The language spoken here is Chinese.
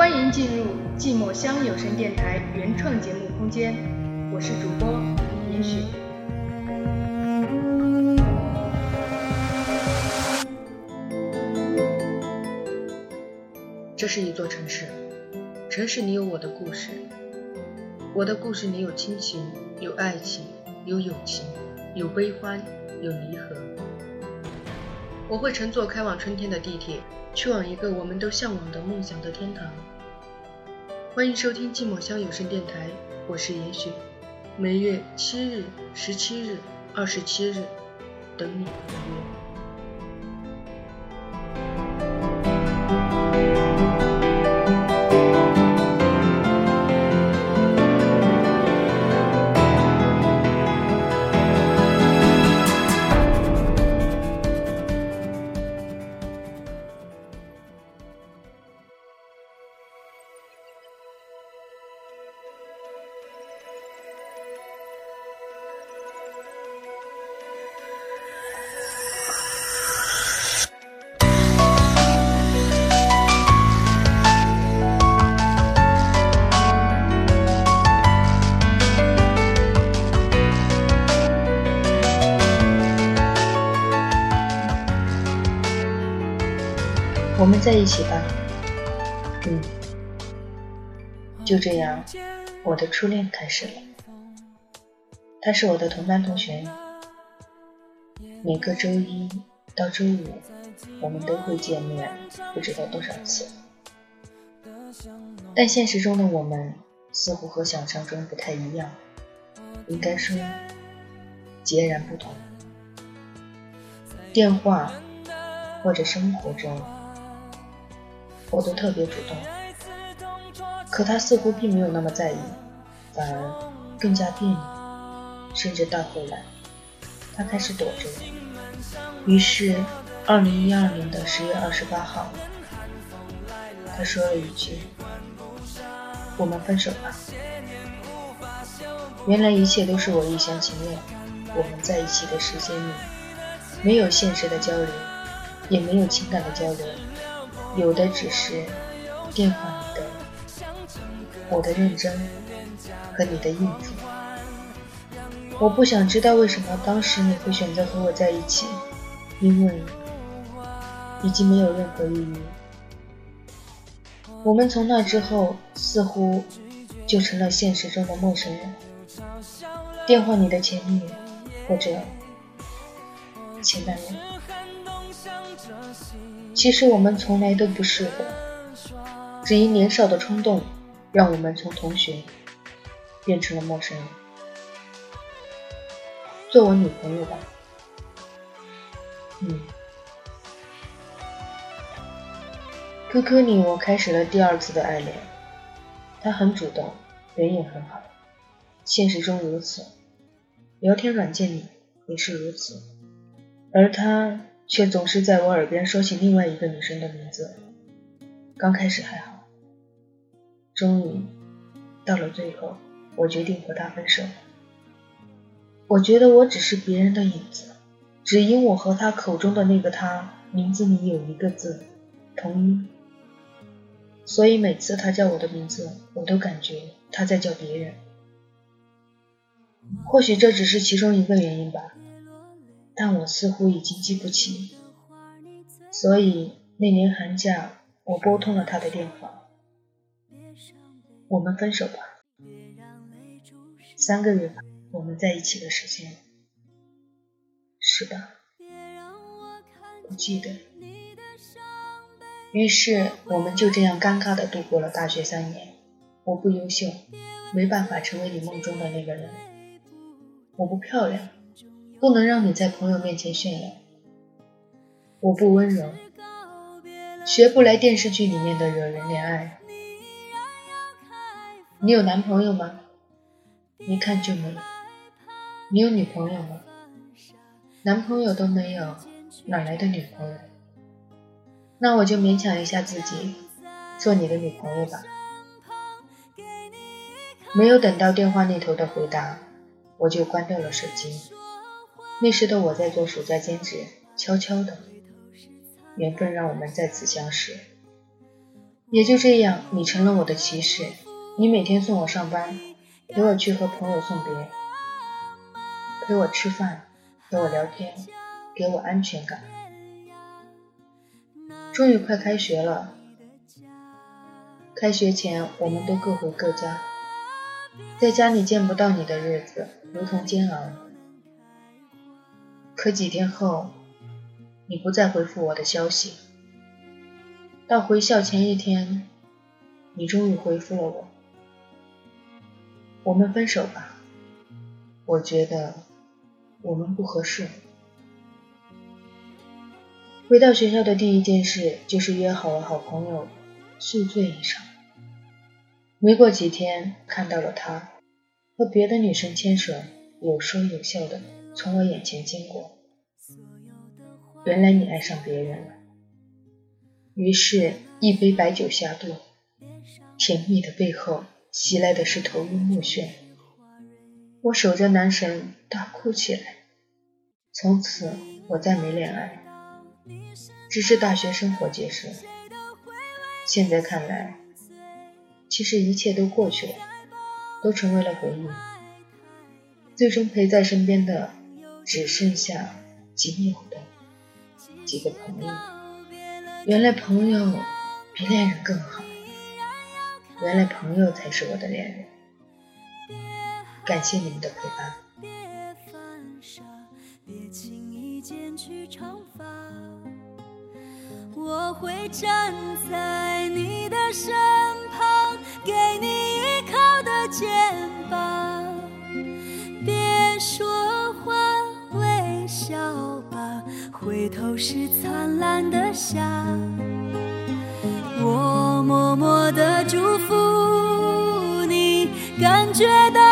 欢迎进入寂寞乡有声电台原创节目空间，我是主播严雪。这是一座城市，城市里有我的故事，我的故事里有亲情，有爱情，有友情，有悲欢，有离合。我会乘坐开往春天的地铁，去往一个我们都向往的梦想的天堂。欢迎收听寂寞乡有声电台，我是严雪，每月七日、十七日、二十七日，等你赴约。我们在一起吧，嗯，就这样，我的初恋开始了。他是我的同班同学，每个周一到周五，我们都会见面，不知道多少次。但现实中的我们似乎和想象中不太一样，应该说截然不同。电话或者生活中。我都特别主动，可他似乎并没有那么在意，反而更加别扭，甚至到后来，他开始躲着我。于是，二零一二年的十月二十八号，他说了一句：“我们分手吧。”原来一切都是我一厢情愿。我们在一起的时间里，没有现实的交流，也没有情感的交流。有的只是电话里的我的认真和你的应付。我不想知道为什么当时你会选择和我在一起，因为已经没有任何意义。我们从那之后似乎就成了现实中的陌生人，电话里的前女友或者前男友。其实我们从来都不适合，只因年少的冲动，让我们从同学变成了陌生人。做我女朋友吧，嗯。QQ 里我开始了第二次的爱恋，他很主动，人也很好，现实中如此，聊天软件里也是如此，而他。却总是在我耳边说起另外一个女生的名字。刚开始还好，终于到了最后，我决定和他分手。我觉得我只是别人的影子，只因我和他口中的那个他名字里有一个字同音，所以每次他叫我的名字，我都感觉他在叫别人。或许这只是其中一个原因吧。但我似乎已经记不起，所以那年寒假，我拨通了他的电话。我们分手吧，三个月吧，我们在一起的时间，是吧？不记得。于是我们就这样尴尬的度过了大学三年。我不优秀，没办法成为你梦中的那个人。我不漂亮。不能让你在朋友面前炫耀。我不温柔，学不来电视剧里面的惹人怜爱。你有男朋友吗？一看就没有。你有女朋友吗？男朋友都没有，哪来的女朋友？那我就勉强一下自己，做你的女朋友吧。没有等到电话那头的回答，我就关掉了手机。那时的我在做暑假兼职，悄悄的，缘分让我们再次相识。也就这样，你成了我的骑士。你每天送我上班，陪我去和朋友送别，陪我吃饭，陪我聊天，给我安全感。终于快开学了，开学前我们都各回各家，在家里见不到你的日子如同煎熬。可几天后，你不再回复我的消息。到回校前一天，你终于回复了我。我们分手吧，我觉得我们不合适。回到学校的第一件事就是约好了好朋友宿醉一场。没过几天，看到了他和别的女生牵手，有说有笑的从我眼前经过。原来你爱上别人了。于是，一杯白酒下肚，甜蜜的背后袭来的是头晕目眩。我守着男神大哭起来。从此，我再没恋爱，只是大学生活结束。现在看来，其实一切都过去了，都成为了回忆。最终陪在身边的，只剩下仅有的几个朋友。原来朋友比恋人更好，原来朋友才是我的恋人。感谢你们的陪伴。我会站在都是灿烂的霞。我默默的祝福你，感觉到。